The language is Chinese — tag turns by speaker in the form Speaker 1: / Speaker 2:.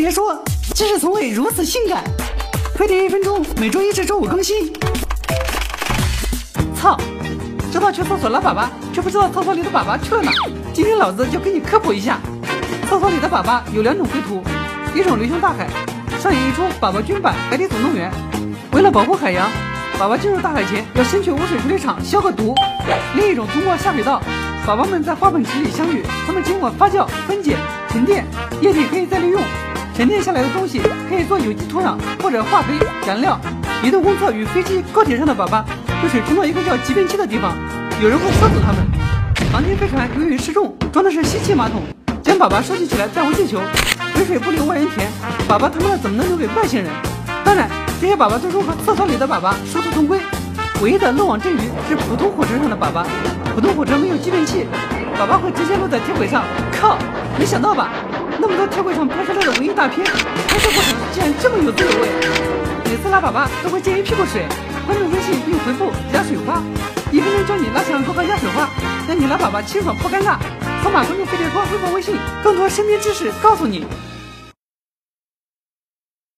Speaker 1: 别说：“知识从未如此性感。”飞碟一分钟，每周一至周五更新。操！知道去厕所拉粑粑，却不知道厕所里的粑粑去了哪。今天老子就给你科普一下，厕所里的粑粑有两种归途，一种流向大海，上演一出粑粑军版海底总动员。为了保护海洋，粑粑进入大海前要先去污水处理厂消个毒。另一种通过下水道，粑粑们在花粉池里相遇，它们经过发酵、分解、沉淀，液体可以再利用。沉淀下来的东西可以做有机土壤或者化肥燃料。移动公厕与飞机、高铁上的粑粑被水冲到一个叫集便器的地方，有人会喝死它们。航天飞船由于失重，装的是吸气马桶，将粑粑收集起来带回地球。肥水不流外人田，粑粑他妈的怎么能留给外星人？当然，这些粑粑最终和厕所里的粑粑殊途同归。唯一的漏网之鱼是普通火车上的粑粑，普通火车没有集便器，粑粑会直接落在铁轨上。靠，没想到吧？那么多铁轨上拍摄到的文艺大片，拍摄过程竟然这么有滋有味。每次拉粑粑都会溅一屁股水，关注微信并回复“压水花”，一分钟教你拉响如何压水花，让你拉粑粑清爽不尴尬。扫码关注飞碟官微博微信，更多身边知识告诉你。